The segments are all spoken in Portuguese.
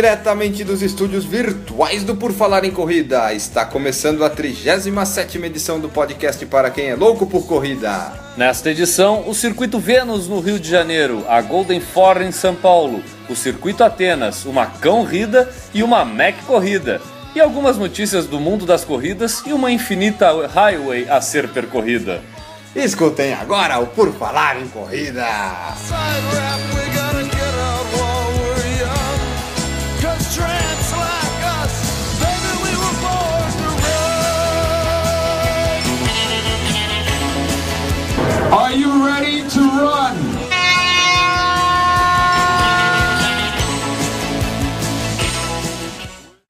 Diretamente dos estúdios virtuais do Por Falar em Corrida, está começando a 37ª edição do podcast para quem é louco por corrida. Nesta edição, o Circuito Vênus no Rio de Janeiro, a Golden Four em São Paulo, o Circuito Atenas, uma Cão Rida e uma Mac Corrida. E algumas notícias do mundo das corridas e uma infinita highway a ser percorrida. Escutem agora o Por Falar em Corrida. Are you ready to run?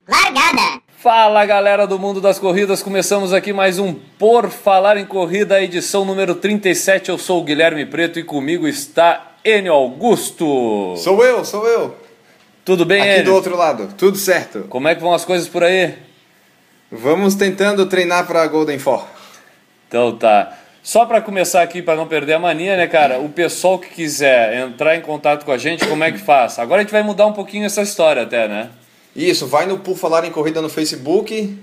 Largada! Fala galera do mundo das corridas, começamos aqui mais um Por Falar em Corrida, edição número 37. Eu sou o Guilherme Preto e comigo está Enio Augusto. Sou eu, sou eu. Tudo bem, Aqui Enio? do outro lado, tudo certo. Como é que vão as coisas por aí? Vamos tentando treinar para Golden Four. Então tá. Só para começar aqui, para não perder a mania, né, cara? O pessoal que quiser entrar em contato com a gente, como é que faz? Agora a gente vai mudar um pouquinho essa história até, né? Isso, vai no Por Falar em Corrida no Facebook,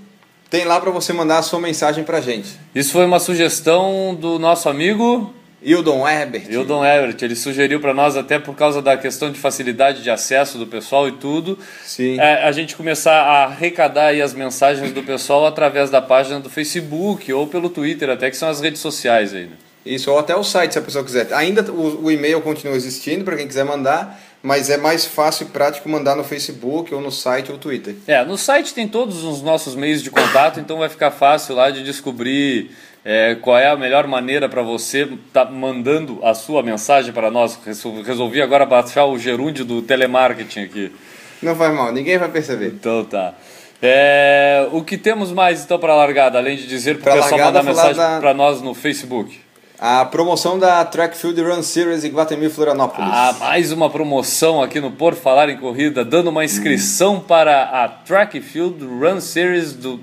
tem lá para você mandar a sua mensagem pra gente. Isso foi uma sugestão do nosso amigo Hildon Herbert. Hildon Everett. Ele sugeriu para nós, até por causa da questão de facilidade de acesso do pessoal e tudo, Sim. é, a gente começar a arrecadar aí as mensagens do pessoal através da página do Facebook ou pelo Twitter, até que são as redes sociais aí, né? Isso, ou até o site, se a pessoa quiser. Ainda o, o e-mail continua existindo para quem quiser mandar, mas é mais fácil e prático mandar no Facebook ou no site ou Twitter. É, no site tem todos os nossos meios de contato, então vai ficar fácil lá de descobrir é, qual é a melhor maneira para você estar mandando a sua mensagem para nós. Resol- Resolvi agora baixar o gerúndio do telemarketing aqui. Não faz mal, ninguém vai perceber. Então tá. É, o que temos mais então para largada, além de dizer para o pessoal mandar mensagem da- para nós no Facebook? A promoção da Track Field Run Series em Guatemi, Florianópolis. Ah, mais uma promoção aqui no Por Falar em Corrida, dando uma inscrição para a Track Field Run Series do,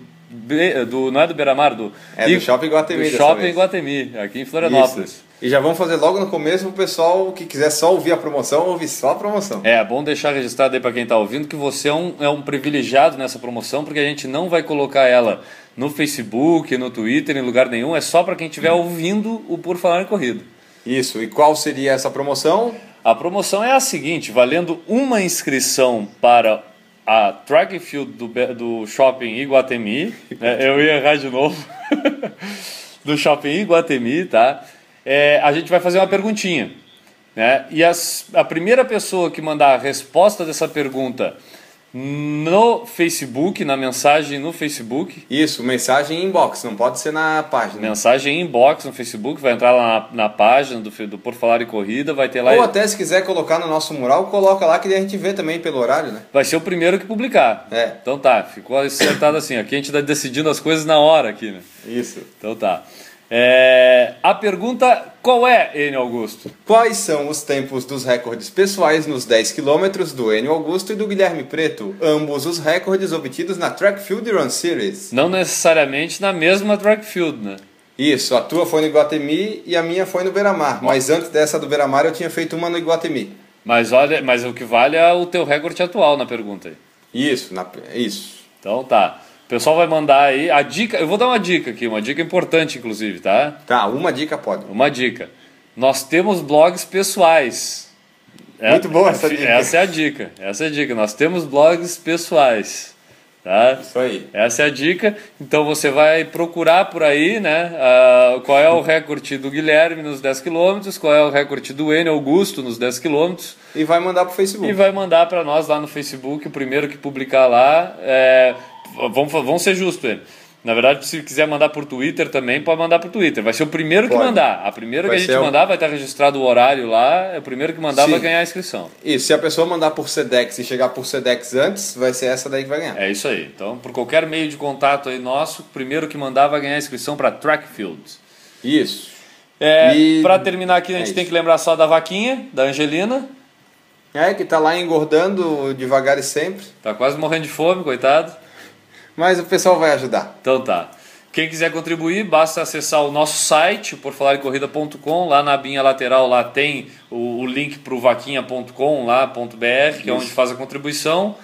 do não é do Beira-Mar, do, É, do Shopping Guatemi do Shopping vez. Guatemi, aqui em Florianópolis. Isso. E já vamos fazer logo no começo pro pessoal que quiser só ouvir a promoção, ouvir só a promoção. É, bom deixar registrado aí para quem está ouvindo que você é um, é um privilegiado nessa promoção, porque a gente não vai colocar ela no Facebook, no Twitter, em lugar nenhum, é só para quem estiver ouvindo o Por Falar em Corrida. Isso, e qual seria essa promoção? A promoção é a seguinte: valendo uma inscrição para a track field do, do Shopping Iguatemi, né, eu ia errar de novo, do Shopping Iguatemi, tá? É, a gente vai fazer uma perguntinha, né? E as- a primeira pessoa que mandar a resposta dessa pergunta no Facebook, na mensagem no Facebook, Isso, mensagem em inbox, não pode ser na página. mensagem inbox no Facebook, vai entrar lá na, na página do, do Por Falar em Corrida, vai ter lá. Ou até se quiser colocar no nosso mural, coloca lá que a gente vê também pelo horário, né? Vai ser o primeiro que publicar. É. Então tá, ficou acertado assim. Aqui a gente tá decidindo as coisas na hora aqui, né? Isso. Então tá. É, a pergunta qual é, Enio Augusto? Quais são os tempos dos recordes pessoais nos 10 km do Enio Augusto e do Guilherme Preto? Ambos os recordes obtidos na Track Field Run Series. Não necessariamente na mesma track field, né? Isso, a tua foi no Iguatemi e a minha foi no Beira-Mar. Mas antes dessa do Beira-Mar eu tinha feito uma no Iguatemi. Mas olha, mas o que vale é o teu recorde atual na pergunta aí. Isso, na, isso. Então tá. O pessoal vai mandar aí a dica. Eu vou dar uma dica aqui, uma dica importante, inclusive, tá? Tá, uma dica pode. Uma dica. Nós temos blogs pessoais. É- Muito boa essa dica. Essa é a dica. Essa é a dica. Nós temos blogs pessoais. Tá? Isso aí. Essa é a dica. Então você vai procurar por aí, né? ah, qual é o recorde do Guilherme nos 10 km, qual é o recorde do N Augusto nos 10 km E vai mandar pro Facebook. e vai mandar para nós lá no Facebook. O primeiro que publicar lá. É, vamos, vamos ser justos, Enio. Na verdade, se quiser mandar por Twitter também, pode mandar por Twitter. Vai ser o primeiro que Pode. mandar. A primeira Vai que a gente o- mandar vai estar registrado o horário lá. É o primeiro que mandar Sim. vai ganhar a inscrição. Isso, se a pessoa mandar por Sedex e chegar por Sedex antes, vai ser essa daí que vai ganhar. É isso aí. Então, por qualquer meio de contato aí nosso, o primeiro que mandar vai ganhar a inscrição para Track Fields. Isso. É, E- Para terminar aqui, a gente é tem que lembrar só da vaquinha, da Angelina. É, que tá lá engordando devagar e sempre. Tá quase morrendo de fome, coitado. Mas o pessoal vai ajudar. Então tá. Quem quiser contribuir, basta acessar o nosso site, porfalaremcorrida.com. Lá na abinha lateral lá tem o, o link para o vaquinha.com, lá, ponto .br, que é onde faz a contribuição.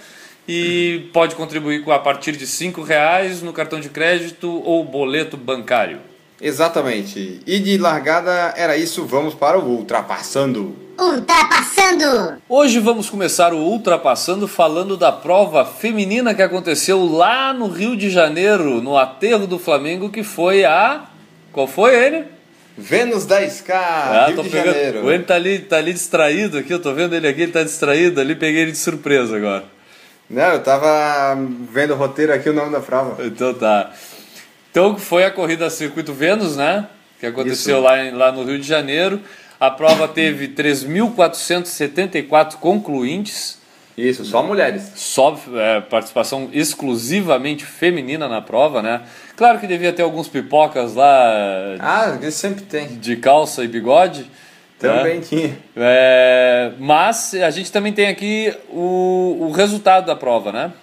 E pode contribuir com a partir de R$ reais no cartão de crédito ou boleto bancário. Exatamente. E de largada era isso, vamos para o ultrapassando. Ultrapassando! Hoje vamos começar o Ultrapassando falando da prova feminina que aconteceu lá no Rio de Janeiro, no aterro do Flamengo, que foi a. Qual foi ele? Vênus 10K, Ah, Rio tô de pegando- Janeiro. O ele tá ali, tá ali distraído aqui, eu tô vendo ele aqui, ele tá distraído ali, peguei ele de surpresa agora. Não, eu tava vendo o roteiro aqui, o nome da prova. Então tá. Então foi a corrida Circuito Vênus, né? Que aconteceu Isso. lá, lá no Rio de Janeiro. A prova teve 3.474 concluintes. Isso, só mulheres. só é, participação exclusivamente feminina na prova, né? Claro que devia ter alguns pipocas lá Ah, isso sempre tem. de calça e bigode. Também né? tinha. É, mas a gente também tem aqui o, o resultado da prova, né?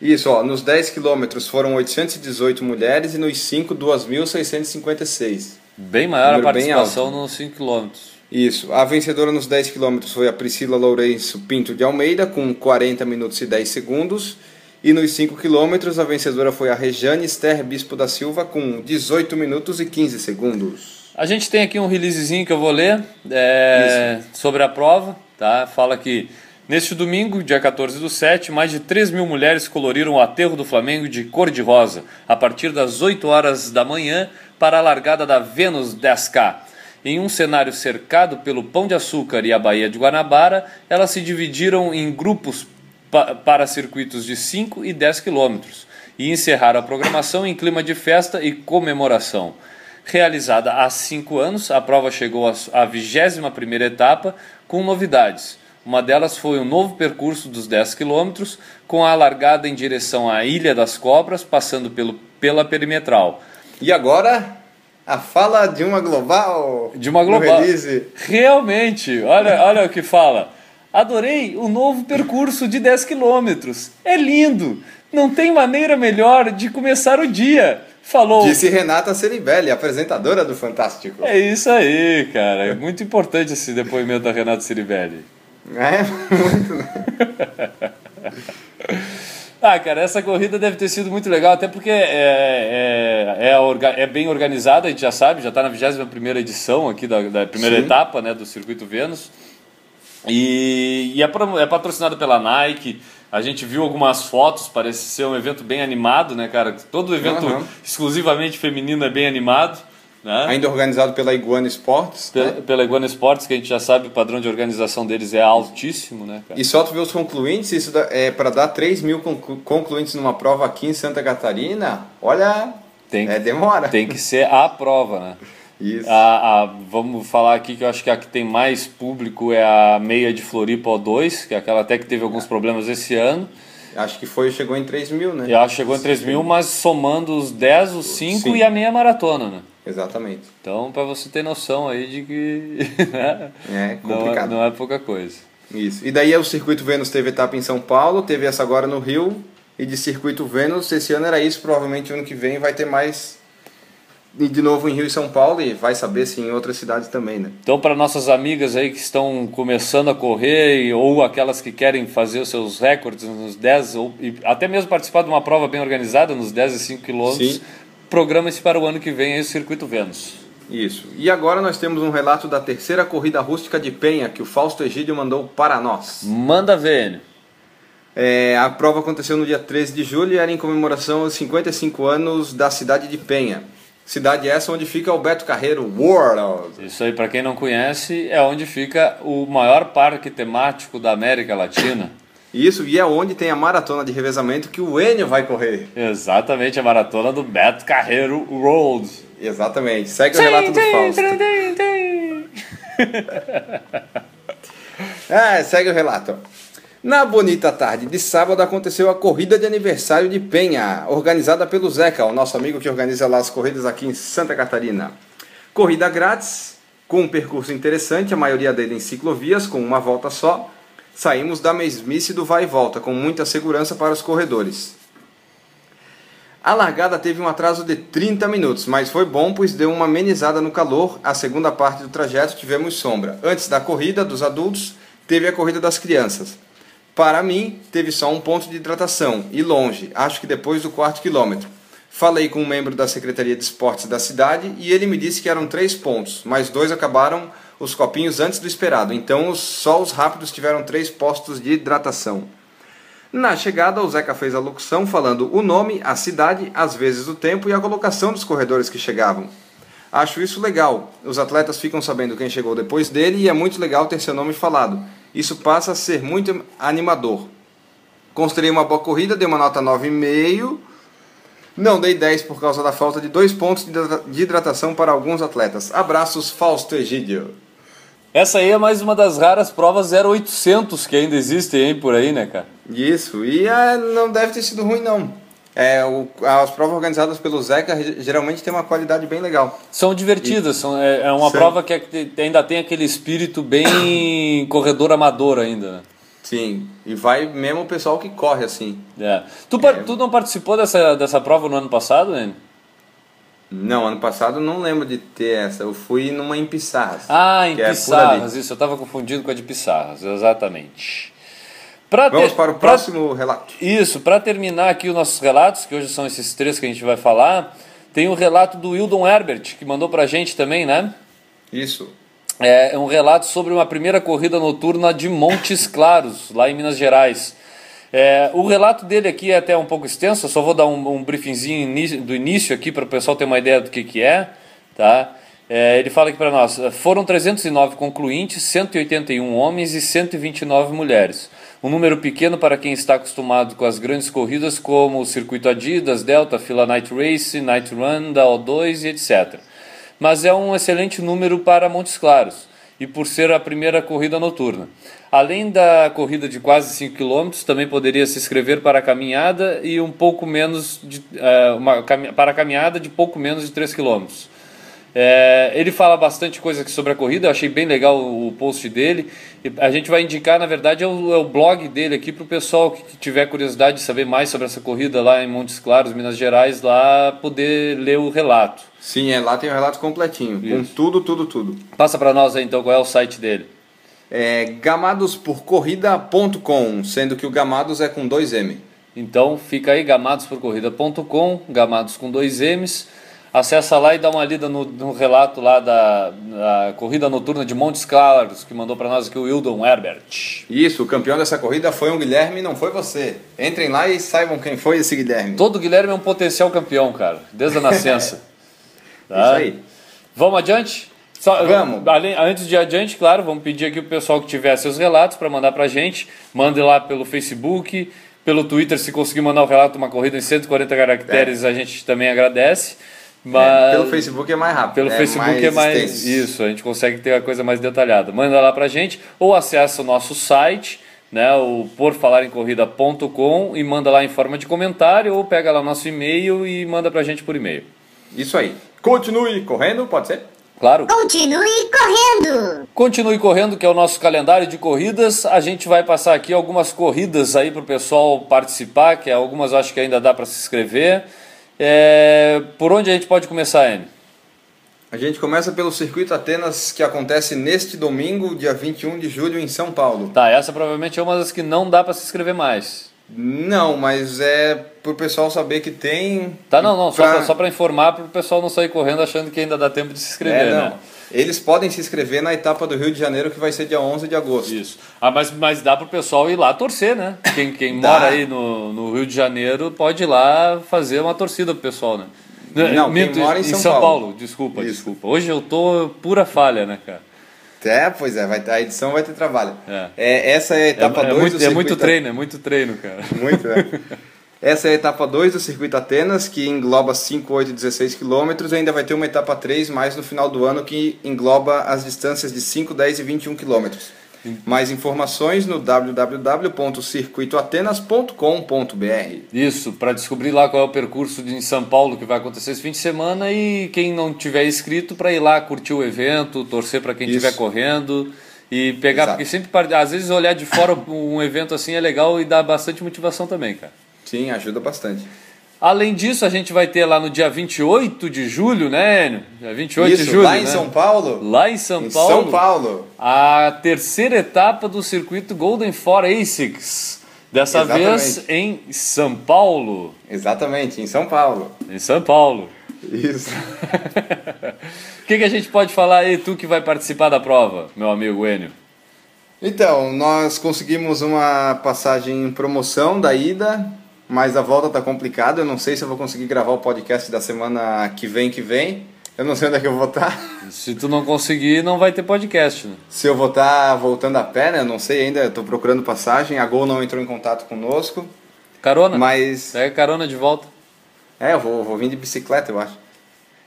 Isso, ó, nos 10 quilômetros foram 818 mulheres e nos 5, 2.656. Bem maior a Número bem participação nos 5 km. Isso, a vencedora nos 10 quilômetros foi a Priscila Lourenço Pinto de Almeida, com 40 minutos e 10 segundos. E nos 5 quilômetros, a vencedora foi a Rejane Esther Bispo da Silva, com 18 minutos e 15 segundos. A gente tem aqui um releasezinho que eu vou ler é, sobre a prova, tá? Fala que neste domingo, dia 14 do 7, mais de 3 mil mulheres coloriram o aterro do Flamengo de cor de rosa, a partir das 8 horas da manhã, para a largada da Vênus 10K. Em um cenário cercado pelo Pão de Açúcar e a Baía de Guanabara, elas se dividiram em grupos pa- para circuitos de 5 e 10 quilômetros e encerraram a programação em clima de festa e comemoração. Realizada há cinco anos, a prova chegou à su- à 21ª etapa com novidades. Uma delas foi um novo percurso dos 10 quilômetros, com a largada em direção à Ilha das Cobras, passando pelo, pela perimetral. E agora, a fala de uma global. De uma global. Realmente, olha, olha o que fala. Adorei o novo percurso de 10 quilômetros. É lindo. Não tem maneira melhor de começar o dia. Falou. Disse Renata Ceribelli, apresentadora do Fantástico. É isso aí, cara. É muito importante esse depoimento da Renata Ciribelli. É, muito, né? Ah, cara, essa corrida deve ter sido muito legal, até porque é, é, é, orga- é bem organizada, a gente já sabe, já está na 21ª edição aqui da, da primeira Sim. etapa né, do Circuito Vênus. E, e é, é patrocinado pela Nike. A gente viu algumas fotos, parece ser um evento bem animado, né, cara? Todo evento Aham. exclusivamente feminino é bem animado, né? Ainda organizado pela Iguana Sports. Pe- né? Pela Iguana Sports, que a gente já sabe, o padrão de organização deles é altíssimo, né, cara? E só tu ver os concluintes, isso dá- é para dar 3 mil conclu- concluintes numa prova aqui em Santa Catarina, olha, Tem, é demora. tem que ser a prova, né? Isso. A, a- vamos falar aqui que eu acho que a que tem mais público é a meia de Floripa O2, que é aquela até que teve alguns problemas esse ano. Acho que foi, chegou em 3 mil, né? E acho que chegou em 3 mil, mas somando os 10, os 5 Sim. e a meia maratona, né? Exatamente. Então, para você ter noção aí de que né? É não, é, complicado. não é pouca coisa. Isso. E daí o Circuito Vênus teve etapa em São Paulo, teve essa agora no Rio, e de Circuito Vênus, esse ano era isso, provavelmente ano que vem vai ter mais e de novo em Rio e São Paulo, e vai saber se em outras cidades também, né? Então, para nossas amigas aí que estão começando a correr, ou aquelas que querem fazer os seus recordes nos 10, ou e até mesmo participar de uma prova bem organizada, nos 10 e 5 quilômetros, Sim. Programa-se para o ano que vem aí o Circuito Vênus. Isso. E agora nós temos um relato da terceira corrida rústica de Penha, que o Fausto Egídio mandou para nós. Manda ver. É, a prova aconteceu no dia 13 de julho e era em comemoração aos 55 anos da cidade de Penha. Cidade essa onde fica o Beto Carreiro World. Isso aí, para quem não conhece, é onde fica o maior parque temático da América Latina. Isso, e é onde tem a maratona de revezamento que o Enio vai correr. Exatamente, a maratona do Beto Carreiro Road. Exatamente. Segue o relato do Fausto. É, segue o relato. Na bonita tarde de sábado aconteceu a corrida de aniversário de Penha, organizada pelo Zeca, o nosso amigo que organiza lá as corridas aqui em Santa Catarina. Corrida grátis, com um percurso interessante, a maioria dele em ciclovias, com uma volta só. Saímos da mesmice do vai e volta, com muita segurança para os corredores. A largada teve um atraso de 30 minutos, mas foi bom pois deu uma amenizada no calor. A segunda parte do trajeto tivemos sombra. Antes da corrida dos adultos, teve a corrida das crianças. Para mim, teve só um ponto de hidratação e longe, acho que depois do quarto quilômetro. Falei com um membro da Secretaria de Esportes da cidade e ele me disse que eram três pontos, mas dois acabaram os copinhos antes do esperado, então só os rápidos tiveram três postos de hidratação. Na chegada, o Zeca fez a locução falando o nome, a cidade, às vezes o tempo e a colocação dos corredores que chegavam. Acho isso legal. Os atletas ficam sabendo quem chegou depois dele e é muito legal ter seu nome falado. Isso passa a ser muito animador. Considerei uma boa corrida, dei uma nota 9,5. Não dei 10 por causa da falta de dois pontos de hidratação para alguns atletas. Abraços, Fausto Egídio. Essa aí é mais uma das raras provas 0800 que ainda existem hein, por aí, né, cara? Isso, e é, não deve ter sido ruim não. É, o- as provas organizadas pelo Zeca ge- geralmente tem uma qualidade bem legal. São divertidas, são, é, é uma Sim. prova que é- ainda tem aquele espírito bem corredor amador ainda, né? Sim, e vai mesmo o pessoal que corre assim. É. Tu, par- tu não participou dessa, dessa prova no ano passado, né? Não, ano passado eu não lembro de ter essa. Eu fui numa em Pissarras. Ah, em é Pissarras, isso, eu estava confundindo com a de Pissarras, exatamente. Pra Vamos ter- para o pra- próximo relato. Isso, para terminar aqui os nossos relatos, que hoje são esses três que a gente vai falar, tem o relato do Wildon Herbert, que mandou pra gente também, né? Isso. É um relato sobre uma primeira corrida noturna de Montes Claros, lá em Minas Gerais. É, o relato dele aqui é até um pouco extenso, só vou dar um, um briefingzinho do início aqui para o pessoal ter uma ideia do que, que é. Tá? É, ele fala aqui para nós: foram 309 concluintes, 181 homens e 129 mulheres. Um número pequeno para quem está acostumado com as grandes corridas como o Circuito Adidas, Delta, Fila Night Race, Night Run, da O2 e etc mas é um excelente número para Montes Claros e por ser a primeira corrida noturna. Além da corrida de quase 5 km, também poderia se inscrever para a caminhada e um pouco menos de, eh, uma, para a caminhada de pouco menos de 3 km. É, ele fala bastante coisa aqui sobre a corrida, eu achei bem legal o post dele. A gente vai indicar, na verdade, é o, é o blog dele aqui para o pessoal que, tiver curiosidade de saber mais sobre essa corrida lá em Montes Claros, Minas Gerais, lá poder ler o relato. Sim, é, lá tem o relato completinho, com tudo, tudo, tudo. Passa para nós aí então qual é o site dele. É gamadosporcorrida.com, sendo que o Gamados é com dois M. Então fica aí gamadosporcorrida.com, gamados com dois M's. Acessa lá e dá uma lida no, no relato lá da, da corrida noturna de Montes Claros, que mandou para nós aqui o Wildon Herbert. Isso, o campeão dessa corrida foi um Guilherme, não foi você. Entrem lá e saibam quem foi esse Guilherme. Todo Guilherme é um potencial campeão, cara, desde a nascença. Tá? Isso aí. Vamos adiante? Só- Vamos. além- antes de adiante, claro, vamos pedir aqui o pessoal que tiver seus relatos para mandar pra gente. Mande lá pelo Facebook, pelo Twitter, se conseguir mandar o relato de uma corrida em 140 caracteres, a gente também agradece. Mas É, pelo Facebook é mais rápido. pelo Facebook é mais extenso. isso, a gente consegue ter a coisa mais detalhada. Manda lá pra gente ou acessa o nosso site, né, o porfalarencorrida.com e manda lá em forma de comentário ou pega lá nosso e-mail e manda pra gente por e-mail. Isso aí. Continue correndo, pode ser? Claro. Continue correndo! Continue correndo, que é o nosso calendário de corridas. A gente vai passar aqui algumas corridas aí para o pessoal participar, que algumas eu acho que ainda dá para se inscrever. É, Por onde a gente pode começar, Enio? A gente começa pelo Circuito Atenas, que acontece neste domingo, dia 21 de julho, em São Paulo. Tá, essa provavelmente é uma das que não dá para se inscrever mais. Não, mas é pro pessoal saber que tem. Tá, não, não, Pra- só para informar para o pessoal não sair correndo achando que ainda dá tempo de se inscrever, É, não. né? Eles podem se inscrever na etapa do Rio de Janeiro, que vai ser dia 11 de agosto. Isso. Ah, mas, mas dá pro pessoal ir lá torcer, né? Quem, quem mora aí no, no Rio de Janeiro pode ir lá fazer uma torcida pro pessoal, né? Não, quem Minto, mora em São Paulo. Paulo. Desculpa, Isso. desculpa. Hoje eu tô pura falha, né, cara? É, pois é, vai, a edição vai ter trabalho. É. essa é a É, etapa é 2 muito, do é muito treino, é muito treino, cara. Muito, né? Essa é a etapa 2 do Circuito Atenas, que engloba 5, 8 e 16 quilômetros. E ainda vai ter uma etapa 3 mais no final do ano, que engloba as distâncias de 5, 10 e 21 quilômetros. Mais informações no www.circuitoatenas.com.br. Isso, para descobrir lá qual é o percurso de, em São Paulo que vai acontecer esse fim de semana e quem não tiver inscrito para ir lá curtir o evento, torcer para quem estiver correndo e pegar, Exato. porque sempre às vezes olhar de fora um evento assim é legal e dá bastante motivação também, cara. Sim, ajuda bastante. Além disso, a gente vai ter lá no dia 28 de julho, né, Enio? Dia 28 Isso, de julho. lá em né? São Paulo. Lá em São em Paulo. São Paulo. A terceira etapa do circuito Golden Four ASICS. Dessa Exatamente. vez em São Paulo. Exatamente, em São Paulo. Em São Paulo. Isso. O que, que a gente pode falar aí, tu que vai participar da prova, meu amigo Enio? Então, nós conseguimos uma passagem em promoção da ida, mas a volta tá complicada. Eu não sei se eu vou conseguir gravar o podcast da semana que vem que vem. Eu não sei onde é que eu vou estar. Se tu não conseguir, não vai ter podcast, né? Se eu vou estar voltando a pé, né? Eu não sei ainda. Tô procurando passagem. A Gol não entrou em contato conosco. Carona? Mas Pega carona de volta. É, eu vou, vou vir de bicicleta, eu acho.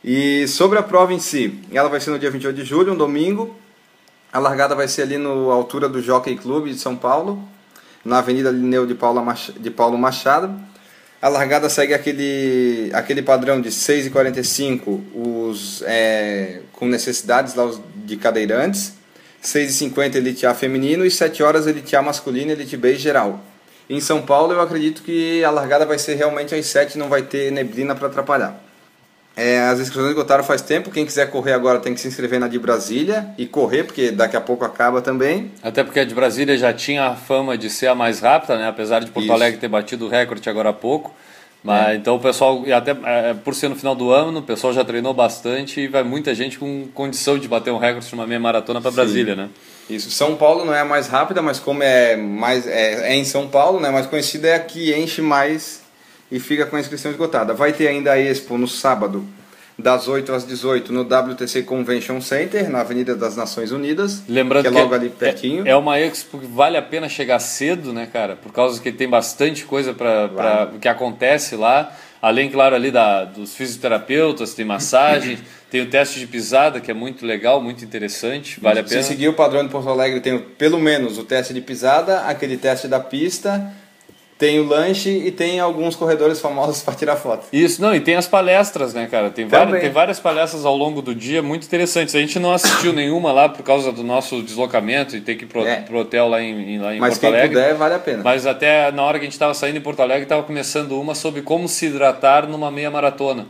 E sobre a prova em si, ela vai ser no dia 28 de julho, um domingo. A largada vai ser ali na altura do Jockey Club de São Paulo, na Avenida Lineu de Paulo, Mach- de Paulo Machado. A largada segue aquele, aquele padrão de 6h45 os, é, com necessidades lá de cadeirantes, 6h50 Elite A feminino e 7 horas Elite A masculino e Elite B geral. Em São Paulo eu acredito que a largada vai ser realmente às 7 não vai ter neblina para atrapalhar. É, as inscrições esgotaram faz tempo. Quem quiser correr agora tem que se inscrever na de Brasília e correr, porque daqui a pouco acaba também. Até porque a de Brasília já tinha a fama de ser a mais rápida, né? Apesar de Porto Isso. Alegre ter batido o recorde agora há pouco. Mas então o pessoal, e até é, por ser no final do ano, o pessoal já treinou bastante e vai muita gente com condição de bater um recorde de uma meia maratona para Brasília, né? Isso. São Paulo não é a mais rápida, mas como é mais é, é em São Paulo, né? Mais conhecida é a que enche mais e fica com a inscrição esgotada. Vai ter ainda a Expo no sábado, das 8 às 18 no WTC Convention Center, na Avenida das Nações Unidas, Lembrando que é que, logo ali pertinho. É, é uma expo que vale a pena chegar cedo, né, cara? Por causa que tem bastante coisa para Claro. que acontece lá. Além, claro, ali da, dos fisioterapeutas, tem massagem, tem o teste de pisada, que é muito legal, muito interessante, vale a pena. Se seguir o padrão de Porto Alegre, tem pelo menos o teste de pisada, aquele teste da pista, tem o lanche e tem alguns corredores famosos para tirar foto. Isso, não, e tem as palestras, né, cara? Tem, várias, tem várias palestras ao longo do dia muito interessantes. A gente não assistiu nenhuma lá por causa do nosso deslocamento e ter que ir pro, É. pro hotel lá em, em- lá em Mas Porto quem Alegre. puder, vale a pena. Mas até na hora que a gente estava saindo em Porto Alegre, estava começando uma sobre como se hidratar numa meia maratona.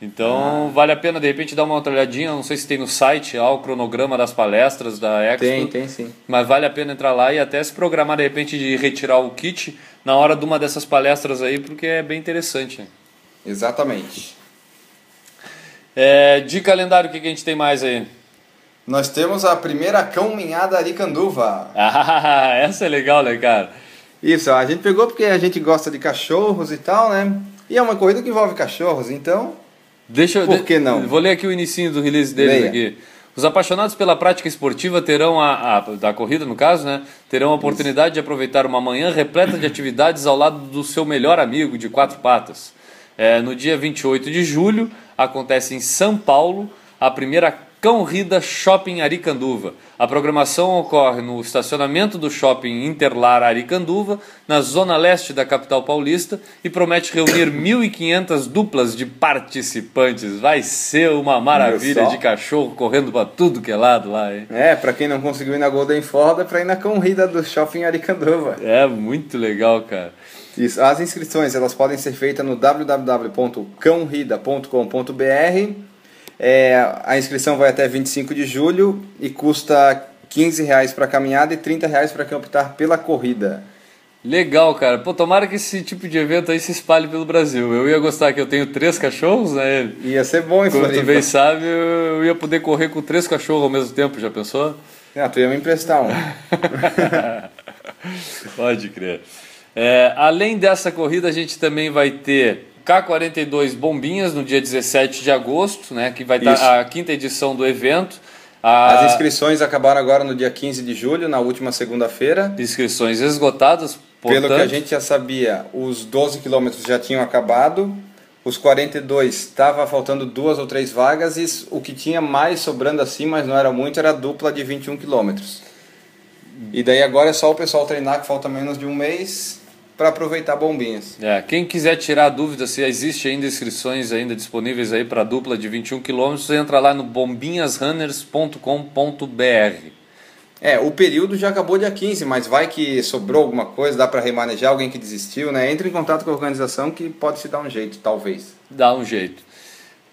Então, vale a pena de repente dar uma outra olhadinha. Não sei se tem no site lá o cronograma das palestras da Expo. Tem, tem sim. Mas vale a pena entrar lá e até se programar de repente de retirar o kit na hora de uma dessas palestras aí, porque é bem interessante. né? Exatamente. É, de calendário, o que, que a gente tem mais aí? Nós temos a primeira caminhada Aricanduva. Ah, essa é legal, né, cara? Isso, a gente pegou porque a gente gosta de cachorros e tal, né? E é uma corrida que envolve cachorros, então Deixa eu, Por que não? Vou ler aqui o inicinho do release deles Leia. aqui. Os apaixonados pela prática esportiva terão a, a- da corrida no caso, né? Terão a oportunidade de aproveitar uma manhã repleta de atividades ao lado do seu melhor amigo de quatro patas. É, no dia 28 de julho acontece em São Paulo a primeira Cão Rida Shopping Aricanduva. A programação ocorre no estacionamento do Shopping Interlar Aricanduva, na zona leste da capital paulista, e promete reunir 1.500 duplas de participantes. Vai ser uma maravilha de cachorro correndo para tudo que é lado lá, hein? é, pra quem não conseguiu ir na Golden Ford, é pra ir na corrida do Shopping Aricanduva. É muito legal, cara. Isso. As inscrições elas podem ser feitas no www.cãorida.com.br. É, a inscrição vai até 25 de julho e custa 15 reais para caminhada e 30 reais para quem optar pela corrida. Legal, cara. Pô, tomara que esse tipo de evento aí se espalhe pelo Brasil. Eu ia gostar que eu tenho três cachorros, né? Ia ser bom tu Floripa. bem sabe, eu ia poder correr com três cachorros ao mesmo tempo, já pensou? Ah, tu ia me emprestar um. Pode crer. É, além dessa corrida, a gente também vai ter K42 Bombinhas no dia 17 de agosto, né? Que vai estar a quinta edição do evento. A- As inscrições acabaram agora no dia 15 de julho, na última segunda-feira. inscrições esgotadas, Pelo que a portanto, gente já sabia, os 12 quilômetros já tinham acabado. Os 42 estava faltando duas ou três vagas e o que tinha mais sobrando assim, mas não era muito, era a dupla de 21 quilômetros. E daí agora é só o pessoal treinar que falta menos de um mês para aproveitar bombinhas. É, quem quiser tirar dúvida se existe ainda inscrições ainda disponíveis aí para dupla de 21 km, entra lá no bombinhasrunners.com.br. É, o período já acabou dia 15, mas vai que sobrou alguma coisa, dá para remanejar alguém que desistiu, né? Entre em contato com a organização que pode se dar um jeito, talvez. Dá um jeito.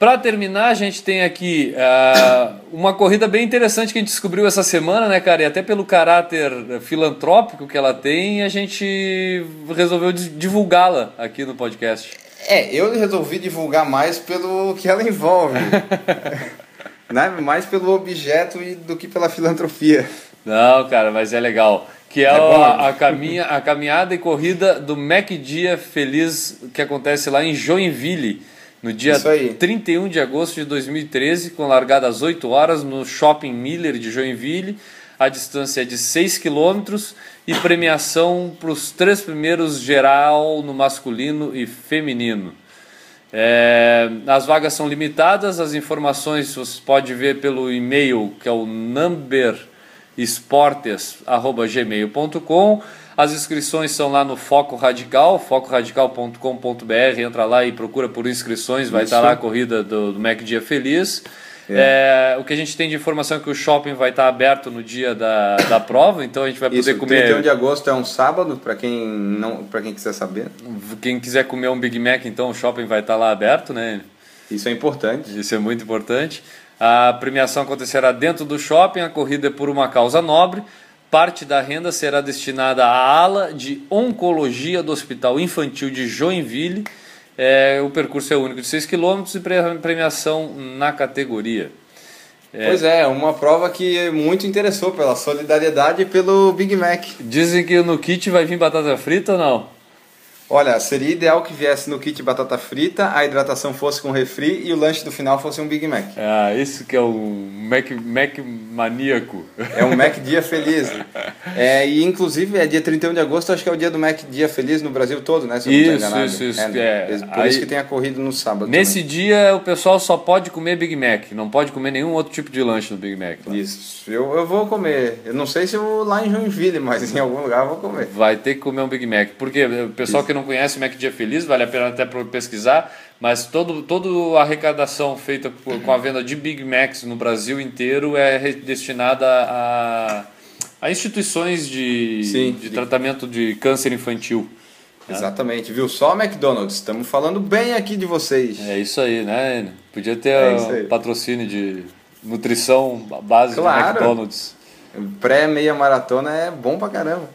Para terminar, a gente tem aqui ah, uma corrida bem interessante que a gente descobriu essa semana, né, cara? E até pelo caráter filantrópico que ela tem, a gente resolveu divulgá-la aqui no podcast. É, eu resolvi divulgar mais pelo que ela envolve. né? Mais pelo objeto do que pela filantropia. Não, cara, mas é legal. Que é, É a, a caminha, a caminhada e corrida do Mac Dia Feliz que acontece lá em Joinville, no dia Isso aí. 31 de agosto de 2013, com largada às 8 horas no Shopping Miller de Joinville. A distância é de 6 quilômetros e premiação para os três primeiros geral no masculino e feminino. É, as vagas são limitadas, as informações você pode ver pelo e-mail que é o numberesportes.gmail.com. As inscrições são lá no Foco Radical, focoradical.com.br. Entra lá e procura por inscrições, vai Isso. estar lá a corrida do, do Mac Dia Feliz. É, o que a gente tem de informação é que o shopping vai estar aberto no dia da, da prova, então a gente vai poder Isso, comer. 31 de agosto é um sábado, para quem não, para quem quiser saber. Quem quiser comer um Big Mac, então o shopping vai estar lá aberto, né? Isso é importante. Isso é muito importante. A premiação acontecerá dentro do shopping, a corrida é por uma causa nobre. Parte da renda será destinada à ala de oncologia do Hospital Infantil de Joinville. É, o percurso é único de 6 km e pre- premiação na categoria. Pois é, uma prova que muito interessou pela solidariedade e pelo Big Mac. Dizem que no kit vai vir batata frita ou não? Olha, seria ideal que viesse no kit batata frita, a hidratação fosse com refri e o lanche do final fosse um Big Mac. Ah, isso que é o Mac, Mac maníaco. É um Mac Dia Feliz. É, e inclusive é dia 31 de agosto, acho que é o dia do Mac Dia Feliz no Brasil todo, né? Se eu não Isso, enganado. isso, isso, É, é. Por Aí- isso que tem a corrida no sábado. Nesse dia o pessoal só pode comer Big Mac, não pode comer nenhum outro tipo de lanche no Big Mac. também. Isso. Eu, eu vou comer. Eu não sei se eu vou lá em Joinville, mas em algum lugar eu vou comer. Vai ter que comer um Big Mac. Porque o pessoal que não conhece o Mac Dia Feliz, vale a pena até pesquisar, mas todo, toda a arrecadação feita por- com a venda de Big Macs no Brasil inteiro é destinada a, a instituições de, Sim. de tratamento de câncer infantil. Exatamente, viu? Só McDonald's. Estamos falando bem aqui de vocês. É isso aí, né? Podia ter É patrocínio de nutrição base Claro. de McDonald's. Pré-meia maratona é bom pra caramba.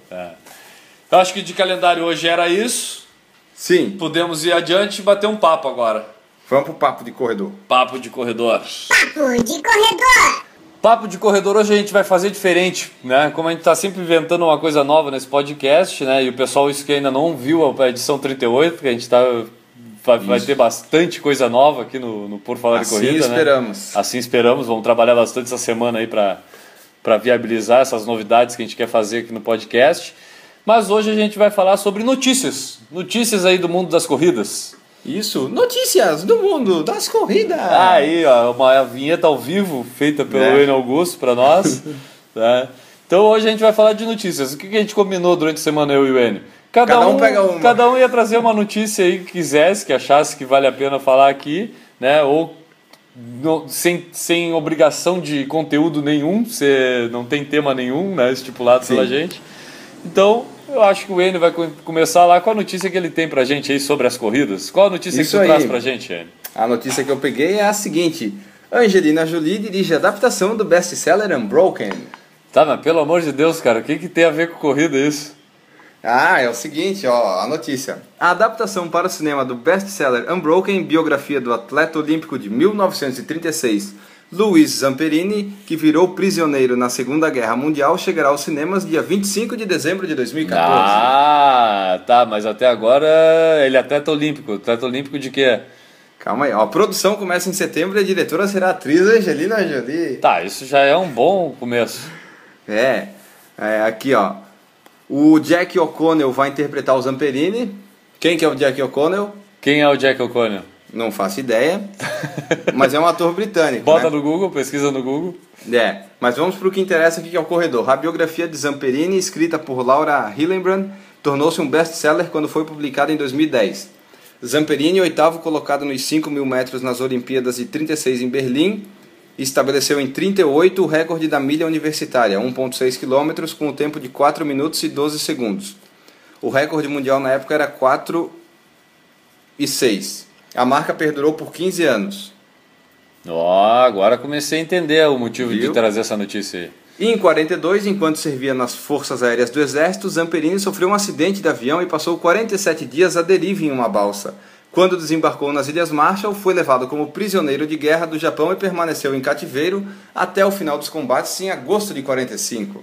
Eu acho que de calendário hoje era isso. Sim, Podemos ir adiante e bater um papo agora. vamos pro papo de corredor. Papo de corredor. Papo de corredor. Papo de corredor hoje a gente vai fazer diferente, né? Como a gente está sempre inventando uma coisa nova nesse podcast, né? E o pessoal isso que ainda não viu a edição 38, que a gente tá vai, vai ter bastante coisa nova aqui no, no Por Falar Assim de Corrida, esperamos. né? Assim esperamos. Vamos trabalhar bastante essa semana aí para para viabilizar essas novidades que a gente quer fazer aqui no podcast. Mas hoje a gente vai falar sobre notícias, notícias aí do mundo das corridas. Isso, notícias do mundo das corridas. Aí, ó, uma vinheta ao vivo feita pelo? Enio Augusto para nós. tá? Então hoje a gente vai falar de notícias. O que a gente combinou durante a semana, eu e o Enio? Cada um pega uma. Cada um ia trazer uma notícia aí que quisesse, que achasse que vale a pena falar aqui, né? Ou no- sem, sem obrigação de conteúdo nenhum, você não tem tema nenhum, né? Estipulado Sim. pela gente. Então, eu acho que o Enio vai co- começar lá com a notícia que ele tem pra gente aí sobre as corridas. Qual a notícia Isso que tu aí. traz pra gente, Enio? A notícia que eu peguei é a seguinte: Angelina Jolie dirige a adaptação do best-seller Unbroken. Tá, mas pelo amor de Deus, cara, o que, que tem a ver com corrida isso? Ah, é o seguinte, ó, a notícia. A adaptação para o cinema do best-seller Unbroken, biografia do atleta olímpico de 1936, Luiz Zamperini, que virou prisioneiro na Segunda Guerra Mundial, chegará aos cinemas dia 25 de dezembro de 2014. Ah, tá, mas até agora ele é atleta olímpico. Atleta olímpico de quê? Calma aí, ó, a produção começa em setembro e a diretora será a atriz Angelina Jolie. Tá, isso já é um bom começo. É, é, aqui ó. O Jack O'Connell vai interpretar o Zamperini. Quem que é o Jack O'Connell? Quem é o Jack O'Connell? Não faço ideia. mas é um ator britânico. Bota né? no Google, pesquisa no Google. É, mas vamos para o que interessa aqui, que é o corredor. A biografia de Zamperini, escrita por Laura Hillenbrand, tornou-se um best-seller quando foi publicada em 2010. Zamperini, oitavo colocado nos 5 mil metros nas Olimpíadas de 36 em Berlim, estabeleceu em 38 o recorde da milha universitária, 1.6 km, com o tempo de 4 minutos e 12 segundos. O recorde mundial na época era 4 e 6. A marca perdurou por 15 anos. Ó, agora comecei a entender o motivo de Viu? trazer essa notícia aí. E em 42, enquanto servia nas Forças Aéreas do Exército, Zamperini sofreu um acidente de avião e passou 47 dias à deriva em uma balsa. Quando desembarcou nas Ilhas Marshall, foi levado como prisioneiro de guerra do Japão e permaneceu em cativeiro até o final dos combates em agosto de 45.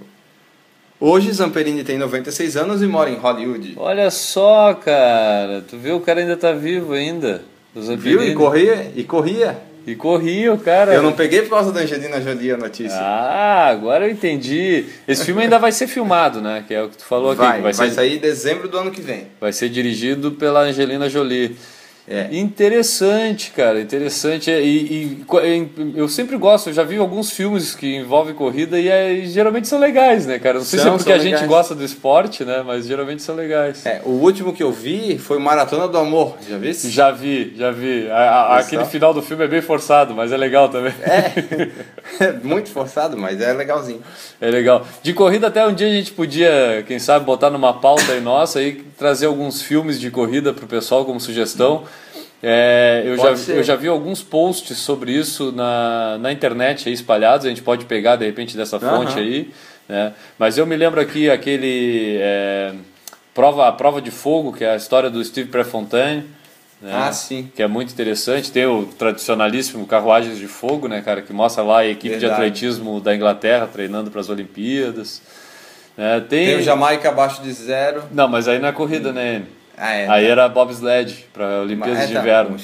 Hoje, Zamperini tem 96 anos e mora em Hollywood. Olha só, cara. Tu viu, o cara ainda tá vivo ainda. O Viu? E corria? E corria. E corria o cara. Eu não peguei por causa da Angelina Jolie a notícia. Ah, agora eu entendi. Esse filme ainda vai ser filmado, né? Que é o que tu falou aqui. vai, que vai, vai ser, sair em dezembro do ano que vem. vai ser dirigido pela Angelina Jolie. É. Interessante, cara, interessante. E, e- e- eu sempre gosto, eu já vi alguns filmes que envolvem corrida e, é- e geralmente são legais, né, cara? Não sei se é porque a gente gosta do esporte, né? Mas geralmente são legais. É, o último que eu vi foi Maratona do Amor. Já viu? Já vi, já vi. A- a- aquele final do filme é bem forçado, mas é legal também. É muito forçado, mas é legalzinho. É legal. De corrida até um dia a gente podia, quem sabe, botar numa pauta aí nossa e trazer alguns filmes de corrida pro pessoal como sugestão. É, eu, já, eu já vi alguns posts sobre isso na, na internet aí espalhados, a gente pode pegar de repente dessa fonte Aham. aí. Né? Mas eu me lembro aqui aquele é, prova, a prova de fogo, que é a história do Steve Prefontaine. Né? Ah, sim. Que é muito interessante. Tem o tradicionalíssimo Carruagens de Fogo, né, cara? Que mostra lá a equipe de Verdade. atletismo da Inglaterra treinando para as Olimpíadas. né? tem... Tem o Jamaica abaixo de zero. Não, mas aí não é corrida, né? Ah, é. Aí era bobsled para Olimpíadas É, de tá, Inverno.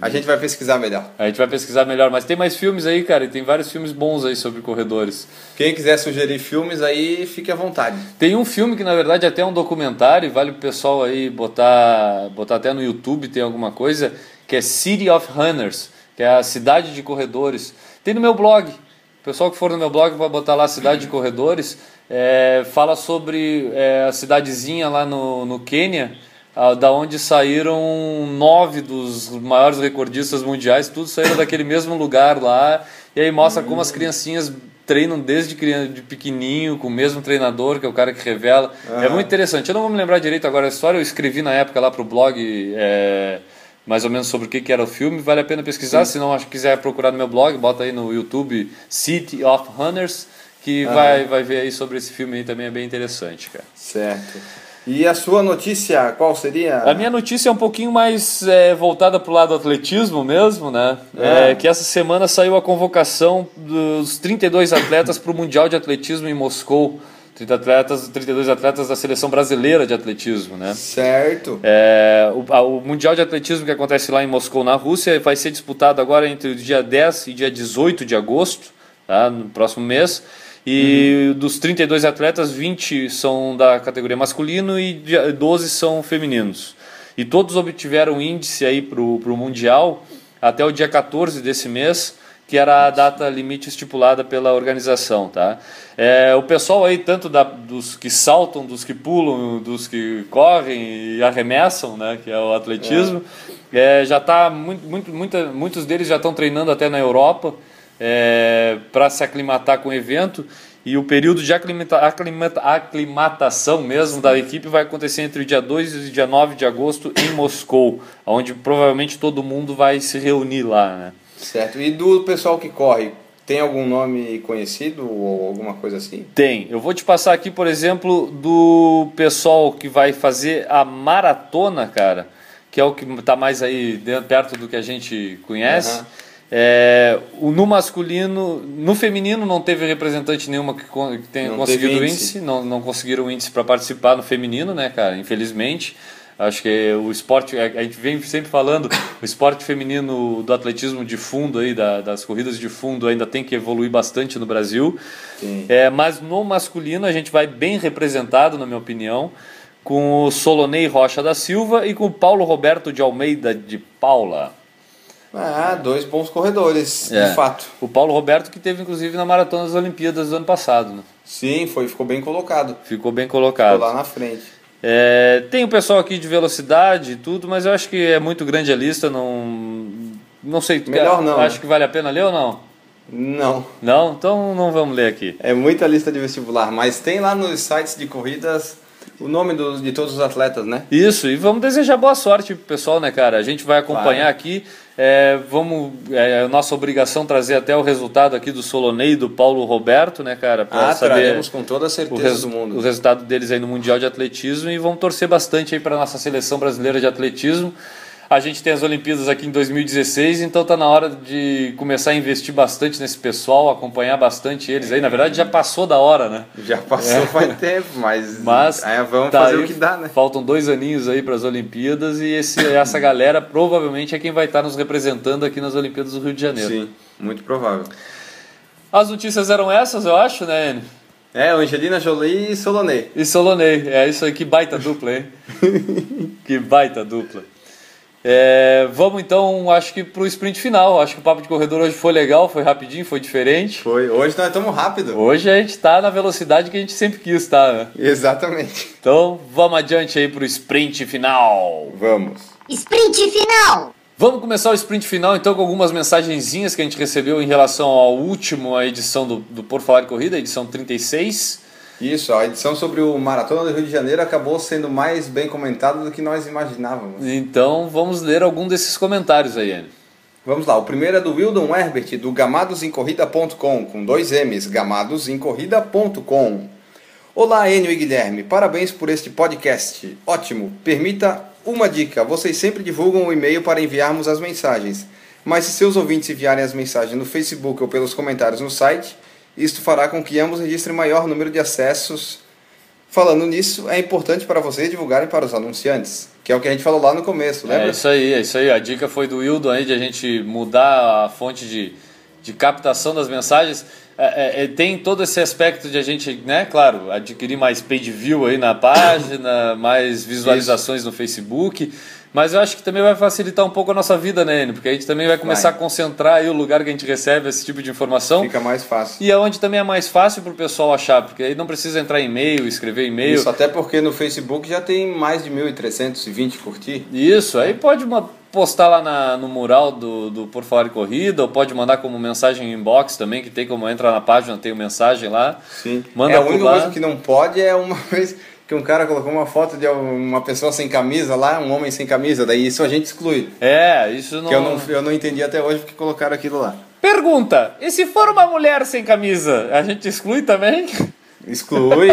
A gente vai pesquisar melhor. A gente vai pesquisar melhor, mas tem mais filmes aí, cara, e tem vários filmes bons aí sobre corredores. Quem quiser sugerir filmes aí, fique à vontade. Tem um filme que na verdade é até um documentário, vale o pessoal aí botar, botar até no YouTube, tem alguma coisa, que é City of Runners, que é a cidade de corredores. Tem no meu blog. O pessoal que for no meu blog vai botar lá Cidade de Corredores. É, fala sobre é, a cidadezinha lá no, no Quênia, da onde saíram nove dos maiores recordistas mundiais, tudo saíram daquele mesmo lugar lá. E aí mostra como as criancinhas treinam desde criança, de pequenininho, com o mesmo treinador, que é o cara que revela. É muito interessante. Eu não vou me lembrar direito agora a história, eu escrevi na época lá pro blog é, mais ou menos sobre o que, que era o filme, vale a pena pesquisar. Se não acho que quiser procurar no meu blog, bota aí no YouTube City of Runners, que vai, vai ver aí sobre esse filme aí também, é bem interessante, cara. Certo. E a sua notícia, qual seria? A minha notícia é um pouquinho mais é, voltada para o lado do atletismo mesmo, né? É. É, que essa semana saiu a convocação dos 32 atletas para o Mundial de Atletismo em Moscou. 30 atletas, 32 atletas da seleção brasileira de atletismo, né? Certo. É, o, a- o Mundial de Atletismo que acontece lá em Moscou, na Rússia, vai ser disputado agora entre o dia 10 e dia 18 de agosto, tá? no próximo mês. E dos 32 atletas, 20 são da categoria masculino e dia- 12 são femininos. E todos obtiveram índice aí para o Mundial até o dia 14 desse mês, que era a data limite estipulada pela organização, tá? É, o pessoal aí, tanto da- dos que saltam, dos que pulam, dos que correm e arremessam, né, que é o atletismo, é, já tá muito, muito, muita, muitos deles já estão treinando até na Europa para se aclimatar com o evento. E o período de aclimata, aclimata, aclimatação mesmo da equipe vai acontecer entre o dia 2 e o dia 9 de agosto em Moscou, onde provavelmente todo mundo vai se reunir lá, né? Certo. E do pessoal que corre, tem algum nome conhecido ou alguma coisa assim? Tem. Eu vou te passar aqui, por exemplo, do pessoal que vai fazer a maratona, cara, que é o que está mais aí dentro, perto do que a gente conhece. Aham. É, o, no masculino, no feminino não teve representante nenhuma que, que tenha Não conseguido índice, índice. não, não conseguiram índice para participar no feminino, né, cara? Infelizmente. Acho que o esporte, a gente vem sempre falando, o esporte feminino do atletismo de fundo aí, da- das corridas de fundo ainda tem que evoluir bastante no Brasil. Sim. É, mas no masculino a gente vai bem representado, na minha opinião, com o Solonei Rocha da Silva e com o Paulo Roberto de Almeida de Paula. Ah, dois bons corredores, É. de fato. O Paulo Roberto que teve inclusive na maratona das Olimpíadas do ano passado, né? Sim, foi, ficou bem colocado. Ficou bem Ficou colocado. lá na frente. É, tem o pessoal aqui de velocidade e tudo, mas eu acho que é muito grande a lista, não não sei. Melhor não, Acho né? que vale a pena ler ou não? Não. Não? Então não vamos ler aqui. É muita lista de vestibular, mas tem lá nos sites de corridas o nome dos- de todos os atletas, né? Isso, e vamos desejar boa sorte pro pessoal, né, cara? A gente vai acompanhar aqui. é, vamos, é nossa obrigação trazer até o resultado aqui do Solonei e do Paulo Roberto, né, cara? Pra Ah, saber traremos com toda a o, certeza do mundo. o resultado deles aí no Mundial de Atletismo e vamos torcer bastante aí para nossa seleção brasileira de atletismo. A gente tem as Olimpíadas aqui em 2016, então tá na hora de começar a investir bastante nesse pessoal, acompanhar bastante eles aí. Na verdade, já passou da hora, né? Já passou faz tempo, mas, Mas aí vamos tá fazer aí, o que dá, né? Faltam dois aninhos aí para as Olimpíadas e esse, essa galera provavelmente é quem vai estar nos representando aqui nas Olimpíadas do Rio de Janeiro. Sim, muito provável. As notícias eram essas, eu acho, né, Enio? É, Angelina Jolie e Solonei. E Solonei, é isso aí, que baita dupla, hein? que baita dupla. É, vamos então, acho que pro sprint final. Acho que o papo de corredor hoje foi legal, foi rapidinho, foi diferente. Foi. Hoje nós estamos rápido. Hoje a gente tá na velocidade que a gente sempre quis estar, né? Exatamente. Então vamos adiante aí pro sprint final. Vamos. Sprint final. Vamos começar o sprint final então com algumas mensagenzinhas que a gente recebeu em relação ao último, a edição do, do Por Falar de Corrida, edição 36. Isso, a edição sobre o Maratona do Rio de Janeiro acabou sendo mais bem comentada do que nós imaginávamos. Então vamos ler algum desses comentários aí, Enio. Vamos lá, o primeiro é do Wildon Herbert, do gamadosemcorrida.com, com dois M's, gamadosemcorrida.com. Olá, Enio e Guilherme, parabéns por este podcast. Ótimo, permita uma dica, vocês sempre divulgam o e-mail para enviarmos as mensagens, mas se seus ouvintes enviarem as mensagens no Facebook ou pelos comentários no site, isto fará com que ambos registrem maior número de acessos. Falando nisso, é importante para vocês divulgarem para os anunciantes, que é o que a gente falou lá no começo, É lembra? isso aí, é isso aí. A dica foi do Wildo aí de a gente mudar a fonte de, de captação das mensagens. É, é, é, tem todo esse aspecto de a gente, né, claro, adquirir mais page view aí na página, mais visualizações no Facebook. Mas eu acho que também vai facilitar um pouco a nossa vida, né, Enio? Porque a gente também vai começar Vai. a concentrar aí o lugar que a gente recebe esse tipo de informação. Fica mais fácil. E é onde também é mais fácil para o pessoal achar, porque aí não precisa entrar em e-mail, escrever e-mail. Isso, até porque no Facebook já tem mais de 1.320 curtir. Isso, aí pode ma- postar lá na- no mural do, do Por Falar em Corrida, ou pode mandar como mensagem inbox também, que tem como entrar na página, tem mensagem lá. Sim. Manda é, a única lá. coisa que não pode é uma vez que um cara colocou uma foto de uma pessoa sem camisa lá, um homem sem camisa, daí isso a gente exclui. É, isso não... Que eu não, eu não entendi até hoje porque colocaram aquilo lá. Pergunta, e se for uma mulher sem camisa, a gente exclui também? Exclui.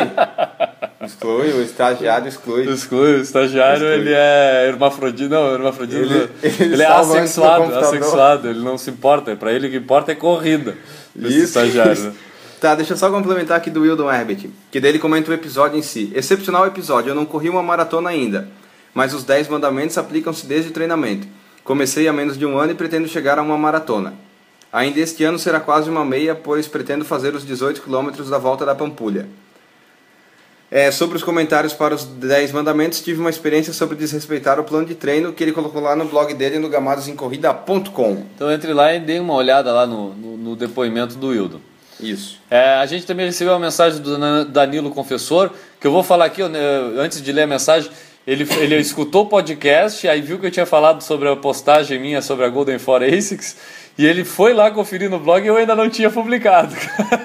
exclui, o estagiário exclui. Exclui, o estagiário Exclui. ele é hermafrodito, não, hermafrodito, Ele- ele, ele é no assexuado, ele não se importa, pra ele o que importa é corrida, Isso, estagiário. isso. Tá, deixa eu só complementar aqui do Wildon Herbert, que dele comenta o episódio em si. Excepcional episódio, eu não corri uma maratona ainda, mas os 10 mandamentos aplicam-se desde o treinamento. Comecei há menos de um ano e pretendo chegar a uma maratona. Ainda este ano será quase uma meia, pois pretendo fazer os 18 quilômetros da volta da Pampulha. É, sobre os comentários para os 10 mandamentos, tive uma experiência sobre desrespeitar o plano de treino que ele colocou lá no blog dele no gamadosemcorrida.com. Então entre lá e dê uma olhada lá no, no, no depoimento do Wildo. Isso. É, a gente também recebeu uma mensagem do Dan- Danilo Confessor, que eu vou falar aqui, né, antes de ler a mensagem, ele, ele escutou o podcast, aí viu que eu tinha falado sobre a postagem minha sobre a Golden Four Asics, e ele foi lá conferir no blog e eu ainda não tinha publicado.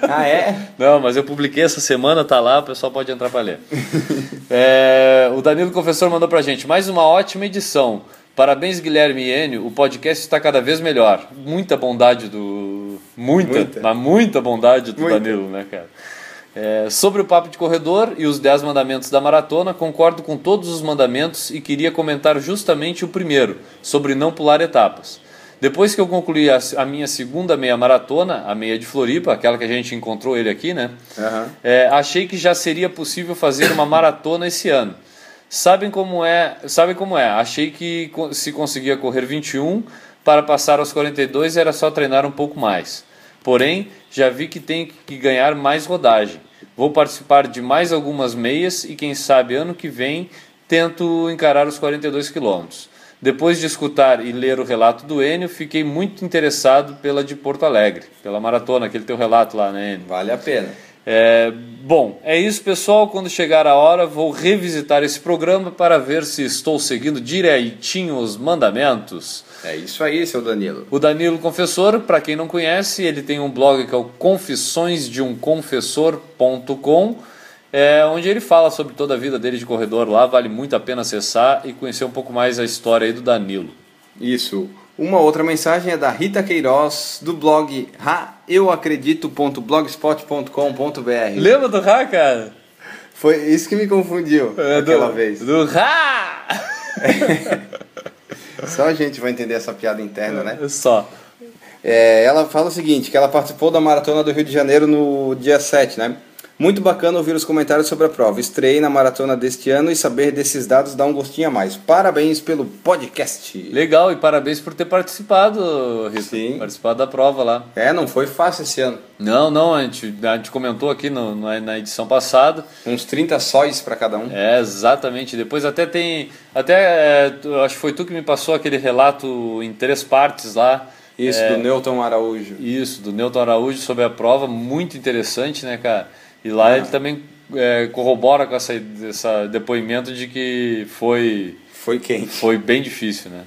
Ah, é? Não, mas eu publiquei essa semana, tá lá, o pessoal pode entrar para ler. É, o Danilo Confessor mandou pra gente, mais uma ótima edição. Parabéns, Guilherme e Enio, o podcast está cada vez melhor. Muita bondade do... Muita, Muita. mas muita bondade do Muita. Danilo, né, cara? É, sobre o papo de corredor e os 10 mandamentos da maratona, concordo com todos os mandamentos e queria comentar justamente o primeiro, sobre não pular etapas. Depois que eu concluí a, a minha segunda meia maratona, a meia de Floripa, aquela que a gente encontrou ele aqui, né? Aham. É, achei que já seria possível fazer uma maratona esse ano. Sabem como é? Sabem como é? Achei que se conseguia correr 21 para passar aos 42 era só treinar um pouco mais. Porém, já vi que tem que ganhar mais rodagem. Vou participar de mais algumas meias e quem sabe ano que vem tento encarar os 42 quilômetros. Depois de escutar e ler o relato do Enio, fiquei muito interessado pela de Porto Alegre, pela maratona, aquele teu relato lá, né, Enio? Vale a pena. É, bom, é isso, pessoal. Quando chegar a hora, vou revisitar esse programa para ver se estou seguindo direitinho os mandamentos. É isso aí, seu Danilo. O Danilo Confessor, para quem não conhece, ele tem um blog que é o confissõesdeumconfessor.com, é, onde ele fala sobre toda a vida dele de corredor lá. Vale muito a pena acessar e conhecer um pouco mais a história aí do Danilo. Isso. Uma outra mensagem é da Rita Queiroz, do blog raeuacredito.blogspot.com.br. Lembra do Rá, cara? Foi isso que me confundiu É, aquela do, vez. Do Rá! Só a gente vai entender essa piada interna, né? Só. É, ela fala o seguinte, que ela participou da Maratona do Rio de Janeiro no dia 7, né? Muito bacana ouvir os comentários sobre a prova. Estreiei na maratona deste ano e saber desses dados dá um gostinho a mais. Parabéns pelo podcast. Legal, e parabéns por ter participado, Rita. Sim. Participado da prova lá. É, não foi fácil esse ano. Não, não, a gente, a gente comentou aqui no- na, na edição passada. Uns 30 sóis para cada um. É, exatamente. Depois até tem. Até é, acho que foi tu que me passou aquele relato em três partes lá. Isso, É, do Newton Araújo. Isso, do Newton Araújo sobre a prova, muito interessante, né, cara? E lá ele também é, corrobora com essa, essa depoimento de que foi, Foi quente. foi bem difícil, né?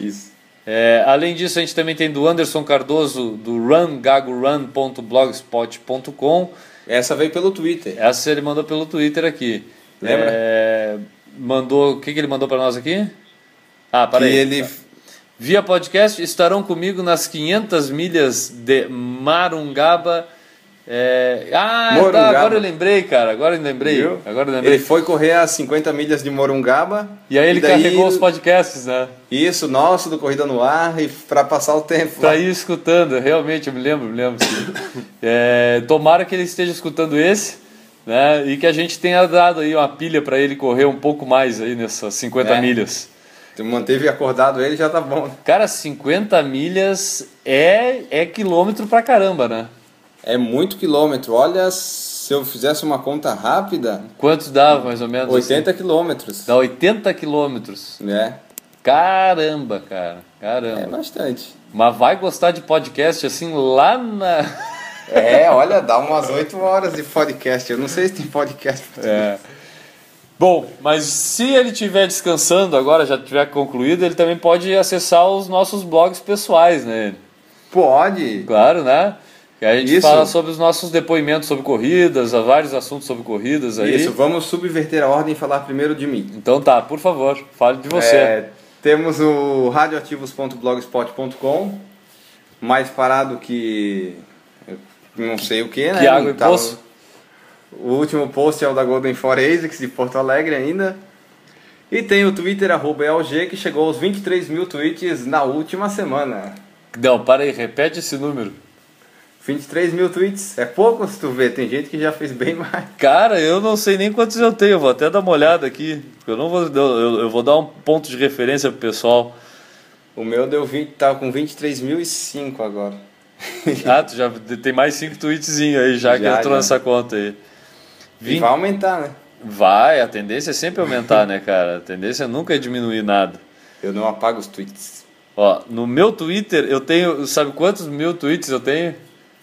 Isso. É, além disso, a gente também tem do Anderson Cardoso, do rungagorun.blogspot.com. Essa veio pelo Twitter. Essa ele mandou pelo Twitter aqui. Lembra? É, mandou. O que, que ele mandou para nós aqui? Ah, Que peraí. ele Via podcast estarão comigo nas 500 milhas de Marungaba. É... Ah, tá, agora eu lembrei, cara. Agora eu lembrei. viu? Agora eu lembrei. Ele foi correr a 50 milhas de Morungaba. E aí ele daí- carregou os podcasts, né? Isso, nosso, do Corrida no Ar, e para passar o tempo. Tá lá. aí escutando, realmente, eu me lembro, me lembro. É, tomara que ele esteja escutando esse, né? E que a gente tenha dado aí uma pilha para ele correr um pouco mais aí nessas 50 É. milhas. Tu manteve acordado ele, já tá bom. Cara, 50 milhas é, é quilômetro pra caramba, né? É muito quilômetro. Olha, se eu fizesse uma conta rápida, Quantos dá, mais ou menos? 80 assim? quilômetros. Dá 80 quilômetros. Né? Caramba, cara. É Caramba. bastante. Mas vai gostar de podcast assim lá na. É, olha, dá umas 8 horas de podcast. Eu não sei se tem podcast. É. Bom, mas se ele estiver descansando agora, já tiver concluído, ele também pode acessar os nossos blogs pessoais, né? Pode. Claro, né? Que a gente Isso. fala sobre os nossos depoimentos sobre corridas, há vários assuntos sobre corridas aí. Isso, vamos subverter a ordem e falar primeiro de mim. Então tá, por favor, fale de você. É, temos o radioativos.blogspot.com, mais parado que eu não sei o que, né? Que água e Tava- poço? O último post é o da Golden Forensics de Porto Alegre ainda. E tem o Twitter, arroba ELG, que chegou aos 23 mil tweets na última semana. Não, para aí, repete esse número. 23 mil tweets. É pouco se tu vê, tem gente que já fez bem mais. Cara, eu não sei nem quantos eu tenho, vou até dar uma olhada aqui. Eu não vou, eu, eu vou dar um ponto de referência pro pessoal. O meu deu 20, tá com 23.005 agora. Ah, tu já tem mais cinco tweetzinhos aí já, que Já, entrou já. nessa conta aí. E Vinte- vai aumentar, né? Vai, a tendência é sempre aumentar, né, cara? A tendência nunca é diminuir nada. Eu não apago os tweets. Ó, no meu Twitter eu tenho, sabe quantos mil tweets eu tenho?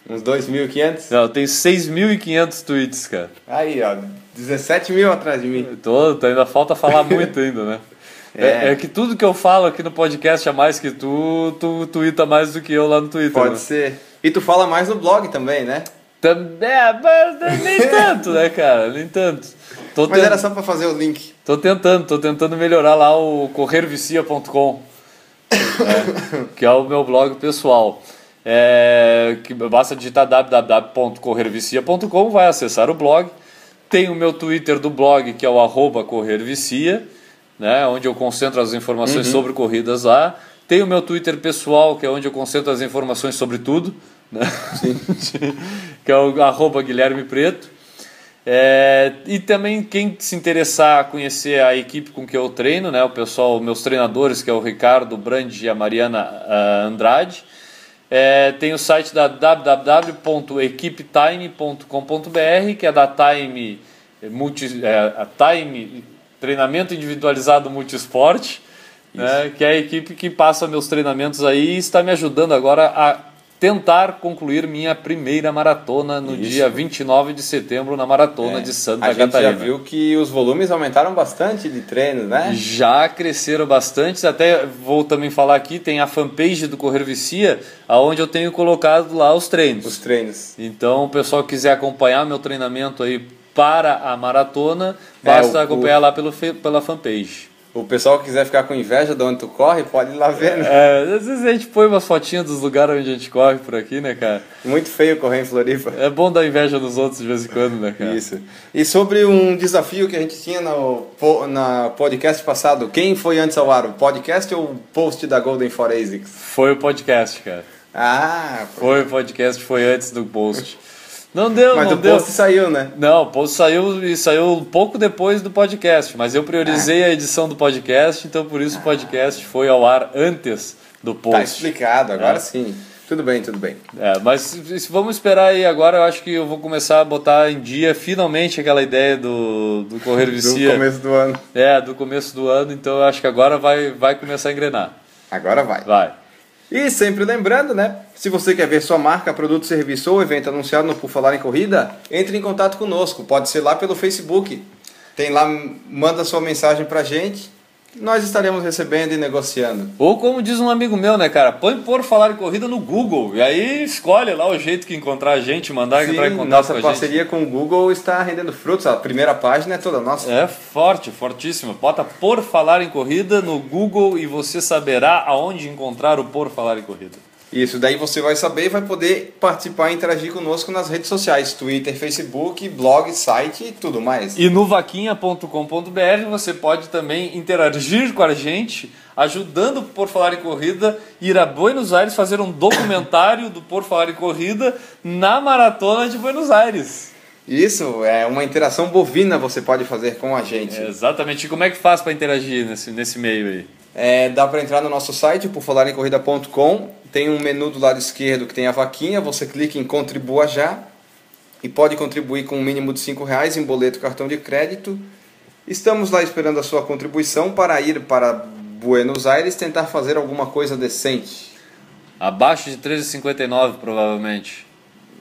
Uns 2.500? Não, eu tenho 6.500 tweets, cara. Aí, ó. 17 mil atrás de mim. Eu Tô, tô- ainda falta falar muito ainda, né? É. É. é que tudo que eu falo aqui no podcast é mais que tu, tu twitta mais do que eu lá no Twitter. Pode né? ser. E tu fala mais no blog também, né? Também, é, mas nem tanto, né, cara? Nem tanto. Tô, Mas tent- era só pra fazer o link. tô tentando, tô tentando melhorar lá o corrervicia.com, né, que é o meu blog pessoal. É, que basta digitar www.corrervicia.com, vai acessar o blog. Tem o meu Twitter do blog, que é o arroba corrervicia, né, onde eu concentro as informações sobre corridas lá. Tem o meu Twitter pessoal, que é onde eu concentro as informações sobre tudo, né? que é o arroba Guilherme Preto. É, e também quem se interessar a conhecer a equipe com que eu treino, né, o pessoal, meus treinadores, que é o Ricardo Brand e a Mariana ah, Andrade, é, tem o site da www.equipetime.com.br, que é da Time, multi, é, a Time Treinamento Individualizado Multisport, né, que é a equipe que passa meus treinamentos aí e está me ajudando agora a tentar concluir minha primeira maratona no Isso. dia 29 de setembro na maratona É. de Santa a gente Catarina. já viu que os volumes aumentaram bastante de treinos, né? Já cresceram bastante, até vou também falar aqui, tem a fanpage do Correr Vicia, aonde eu tenho colocado lá os treinos. Os treinos. Então, o pessoal que quiser acompanhar meu treinamento aí para a maratona, É, basta o- acompanhar lá pelo, pela fanpage. O pessoal que quiser ficar com inveja de onde tu corre, pode ir lá ver, né? É, às vezes a gente põe umas fotinhas dos lugares onde a gente corre por aqui, né, cara? Muito feio correr em Floripa. É bom dar inveja nos outros de vez em quando, né, cara? Isso. E sobre um desafio que a gente tinha no na podcast passado, quem foi antes ao ar, o podcast ou o post da Golden Forensics? Foi o podcast, cara. Ah, Foi o podcast, foi antes do post. Não deu, mas não o deu. post saiu, né? Não, o post saiu e saiu um pouco depois do podcast, mas eu priorizei a edição do podcast, então por isso o podcast foi ao ar antes do Tá post. explicado, agora É. sim. Tudo bem, tudo bem. É, mas vamos esperar aí agora, eu acho que eu vou começar a botar em dia finalmente aquela ideia do, do Correr Do Vicia. começo do ano. É, do começo do ano, então eu acho que agora vai, vai começar a engrenar. Agora vai. Vai. E sempre lembrando, né? Se você quer ver sua marca, produto, serviço ou evento anunciado no Por Falar em Corrida, entre em contato conosco. Pode ser lá pelo Facebook. Tem lá, manda sua mensagem pra gente. Nós estaremos recebendo e negociando. Ou como diz um amigo meu, né, cara? Põe por falar em corrida no Google. E aí escolhe lá o jeito que encontrar a gente, mandar Sim, entrar em contato nossa com a parceria com o Google está rendendo frutos. A primeira página é toda nossa. gente. É forte, fortíssimo. Bota por falar em corrida no Google e você saberá aonde encontrar o por falar em corrida. Isso, daí você vai saber e vai poder participar e interagir conosco nas redes sociais, Twitter, Facebook, blog, site e tudo mais. E no vaquinha.com.br você pode também interagir com a gente, ajudando o Por Falar em Corrida, ir a Buenos Aires fazer um documentário do Por Falar em Corrida na Maratona de Buenos Aires. Isso, é uma interação bovina você pode fazer com a gente. Exatamente, e como é que faz para interagir nesse, nesse meio aí? É, dá para entrar no nosso site, por tem um menu do lado esquerdo que tem a vaquinha. Você clica em Contribua Já e pode contribuir com um mínimo de R$ reais em boleto cartão de crédito. Estamos lá esperando a sua contribuição para ir para Buenos Aires tentar fazer alguma coisa decente. Abaixo de 13,59 provavelmente.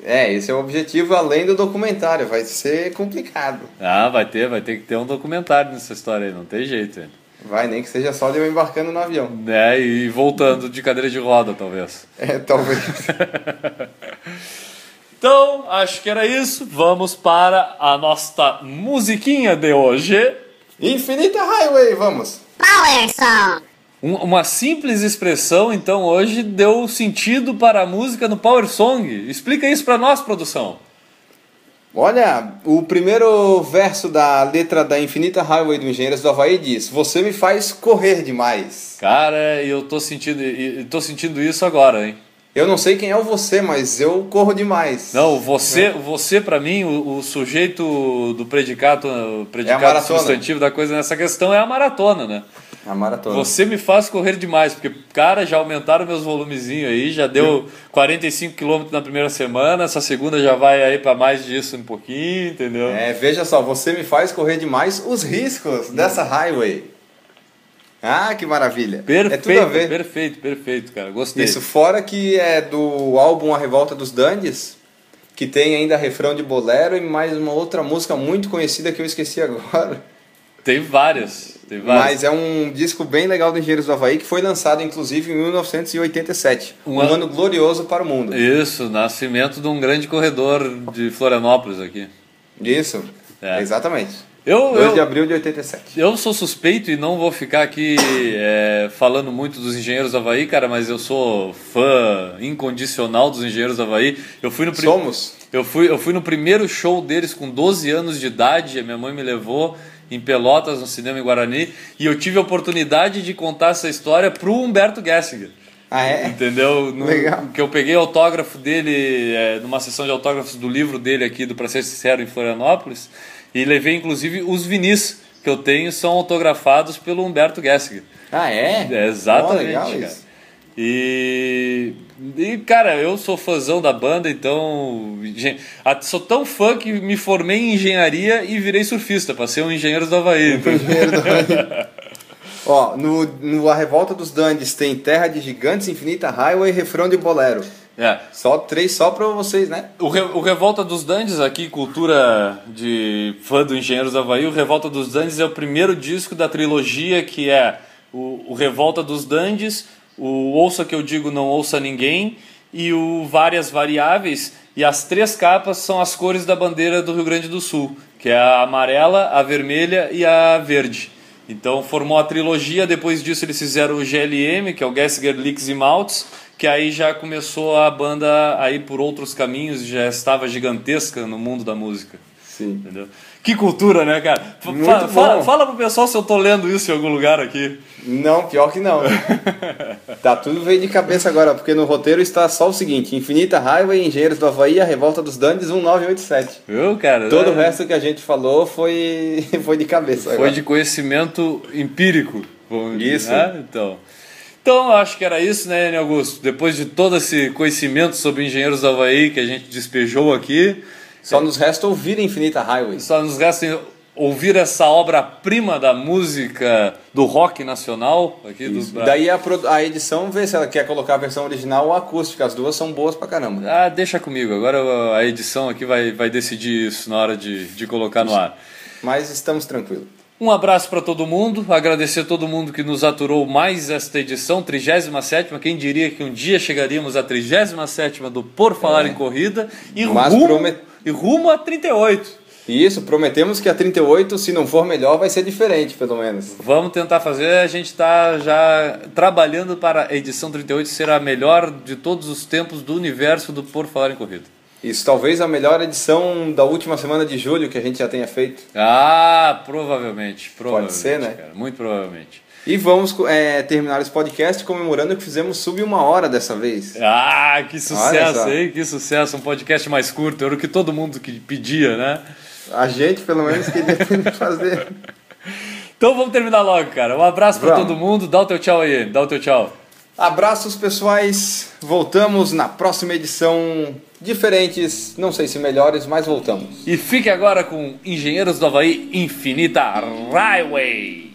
É, esse é o objetivo além do documentário. Vai ser complicado. Ah, vai ter, vai ter que ter um documentário nessa história aí, não tem jeito. hein? Vai, nem que seja só de eu embarcando no avião. É, e voltando de cadeira de roda, talvez. É, talvez. Então, acho que era isso. Vamos para a nossa musiquinha de hoje. Infinita Highway, vamos! Power Song. Um- uma simples expressão, então, hoje deu sentido para a música no Power Song. Explica isso para nós, produção. Olha, o primeiro verso da letra da Infinita Highway do Engenheiros do Havaí diz: Você me faz correr demais. Cara, eu tô sentindo, e- e tô sentindo isso agora, hein? Eu não sei quem é o você, mas eu corro demais. Não, você, você para mim, o, o sujeito do predicado, o predicado maratona. substantivo da coisa nessa questão é a maratona, né? A maratona. Você me faz correr demais, porque, cara, já aumentaram meus volumezinhos aí, já deu 45 km na primeira semana, essa segunda já vai aí para mais disso um pouquinho, entendeu? É, veja só, você me faz correr demais os riscos dessa highway. Ah, que maravilha. Perfeito, é tudo a ver. perfeito, perfeito, cara. Gostei. Isso, fora que é do álbum A Revolta dos Dandies, que tem ainda refrão de bolero e mais uma outra música muito conhecida que eu esqueci agora. Tem várias. Mas é um disco bem legal do Engenheiros do Havaí que foi lançado inclusive em 1987. Um Um, ano- ano glorioso para o mundo. Isso, nascimento de um grande corredor de Florianópolis aqui. Isso, É. exatamente. Eu, 2 de eu, abril de 87. eu sou suspeito e não vou ficar aqui é, falando muito dos engenheiros do Havaí, cara, mas eu sou fã incondicional dos engenheiros do Havaí. Eu fui no Somos? Eu fui, eu fui no primeiro show deles com 12 anos de idade, a minha mãe me levou em Pelotas, no cinema em Guarani, e eu tive a oportunidade de contar essa história pro Humberto Gessinger. Ah, é? Entendeu? No- Legal. Que eu peguei autógrafo dele, é, numa sessão de autógrafos do livro dele aqui, do Pra Ser Sincero, em Florianópolis, e levei inclusive os vinis que eu tenho, são autografados pelo Humberto Gessinger. Ah, é? É, exatamente, Oh, legal cara. isso. E, e, cara, eu sou fãzão da banda, então. Sou tão fã que me formei em engenharia e virei surfista, pra ser um engenheiro do Havaí. Engenheiro do Havaí. Ó, no, no A Revolta dos Dandies tem Terra de Gigantes, Infinita Highway e refrão de bolero. É. Só três só pra vocês, né? O, Re- o Revolta dos Dandes, aqui, cultura de fã do Engenheiros do Havaí, o Revolta dos Dandes é o primeiro disco da trilogia que é o, o Revolta dos Dandes, o Ouça Que Eu Digo Não Ouça Ninguém e o Várias Variáveis. E as três capas são as cores da bandeira do Rio Grande do Sul, que é a amarela, a vermelha e a verde. Então formou a trilogia, depois disso eles fizeram o GLM, que é o Gessinger Licks e Maltz, que aí já começou a banda a ir por outros caminhos, já estava gigantesca no mundo da música. Sim. Entendeu? Que cultura, né, cara? Muito fa- fala, bom. fala pro pessoal se eu tô lendo isso em algum lugar aqui. Não, pior que não. tá tudo veio de cabeça agora, porque no roteiro está só o seguinte: Infinita Highway, Engenheiros do Havaí, a Revolta dos Dandes 1987. Viu, cara? Todo É, o resto que a gente falou foi, foi de cabeça. Foi agora. de conhecimento empírico. Vamos dizer, Isso. né? Então. Então, acho que era isso, né. Augusto? Depois de todo esse conhecimento sobre engenheiros do Havaí que a gente despejou aqui, Só nos resta ouvir Infinita Highway. só nos resta ouvir essa obra-prima da música do rock nacional aqui do Bra- Daí a, a edição vê se ela quer colocar a versão original ou acústica. As duas são boas pra caramba. Ah, deixa comigo. Agora a edição aqui vai, vai decidir isso na hora de, de colocar no ar. Mas estamos tranquilos. Um abraço para todo mundo, agradecer a todo mundo que nos aturou mais esta edição, 37 Quem diria que um dia chegaríamos à 37 do Por Falar em Corrida e Mas rumo, promet- e rumo a 38. E isso, prometemos que a 38, se não for melhor, vai ser diferente, pelo menos. Vamos tentar fazer, a gente está já trabalhando para a edição 38 ser a melhor de todos os tempos do universo do Por Falar em Corrida. Isso talvez a melhor edição da última semana de julho que a gente já tenha feito. Ah, provavelmente. provavelmente ser, né? cara, muito provavelmente. E vamos é, terminar esse podcast comemorando que fizemos sub uma hora dessa vez. Ah, que sucesso, hein? Que sucesso. Um podcast mais curto. Era o que todo mundo que pedia, né? A gente, pelo menos, queria fazer. Então vamos terminar logo, cara. Um abraço pra Vamos. todo mundo. Dá o teu tchau aí. Dá o teu tchau. Abraços, pessoais. Voltamos na próxima edição. Diferentes, não sei se melhores, mas voltamos. E fique agora com Engenheiros do Havaí Infinita Highway.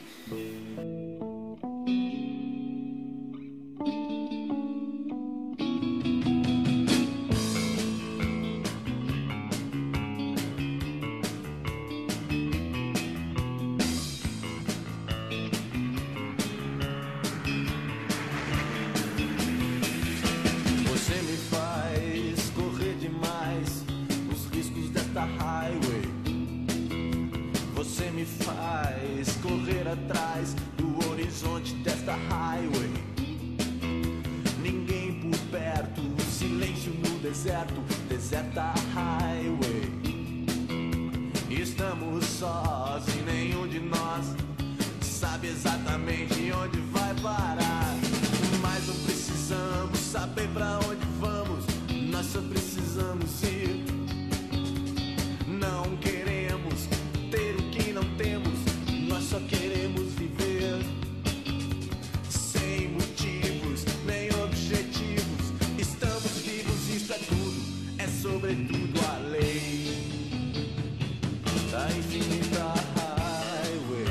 Sobretudo a lei da infinita highway.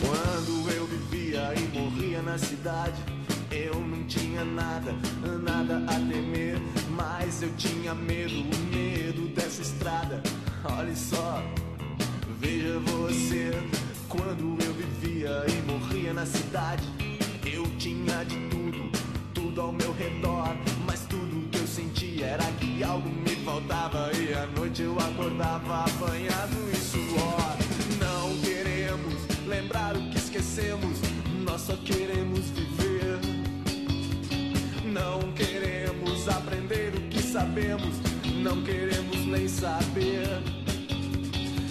Quando eu vivia e morria na cidade, eu não tinha nada, nada a temer, mas eu tinha medo, medo dessa estrada. Olha só, eu acordava apanhado em suor. Não queremos lembrar o que esquecemos, nós só queremos viver. Não queremos aprender o que sabemos, não queremos nem saber.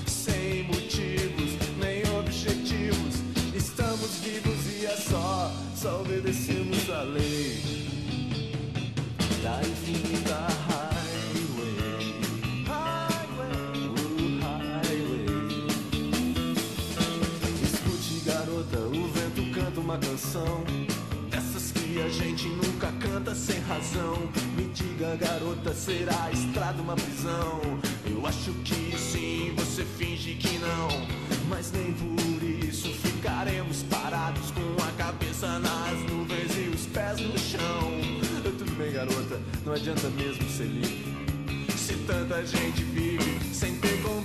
Sem motivos nem objetivos, estamos vivos e é só, só obedecemos a lei da infinita uma canção Dessas que a gente nunca canta sem razão. Me diga garota, será a estrada uma prisão? Eu acho que sim, você finge que não. Mas nem por isso ficaremos parados Com a cabeça nas nuvens e os pés no chão. Eu, Tudo bem garota, não adianta mesmo ser livre. Se tanta gente vive sem ter contato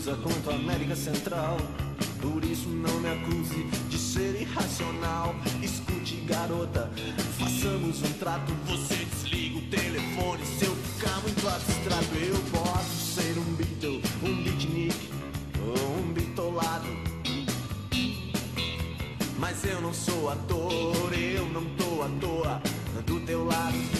Confusa quanto a América Central. Por isso não me acuse de ser irracional. Escute, garota, façamos um trato. Você desliga o telefone se eu ficar muito abstrato. Eu posso ser um Beatle, um beatnik ou um bitolado. Mas eu não sou ator, eu não tô à toa do teu lado.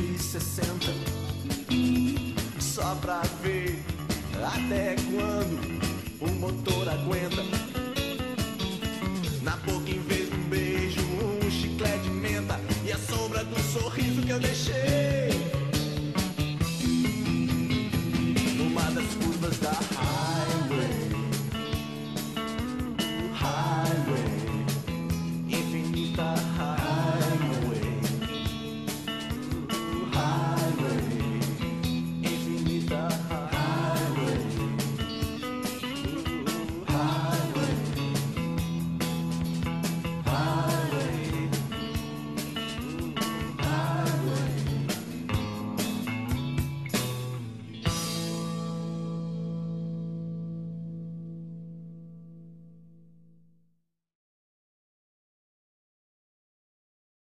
360 Só pra ver até quando o motor aguenta. Na boca em vez de um beijo, um chiclete de menta. E a sombra do sorriso que eu deixei. Numa das curvas da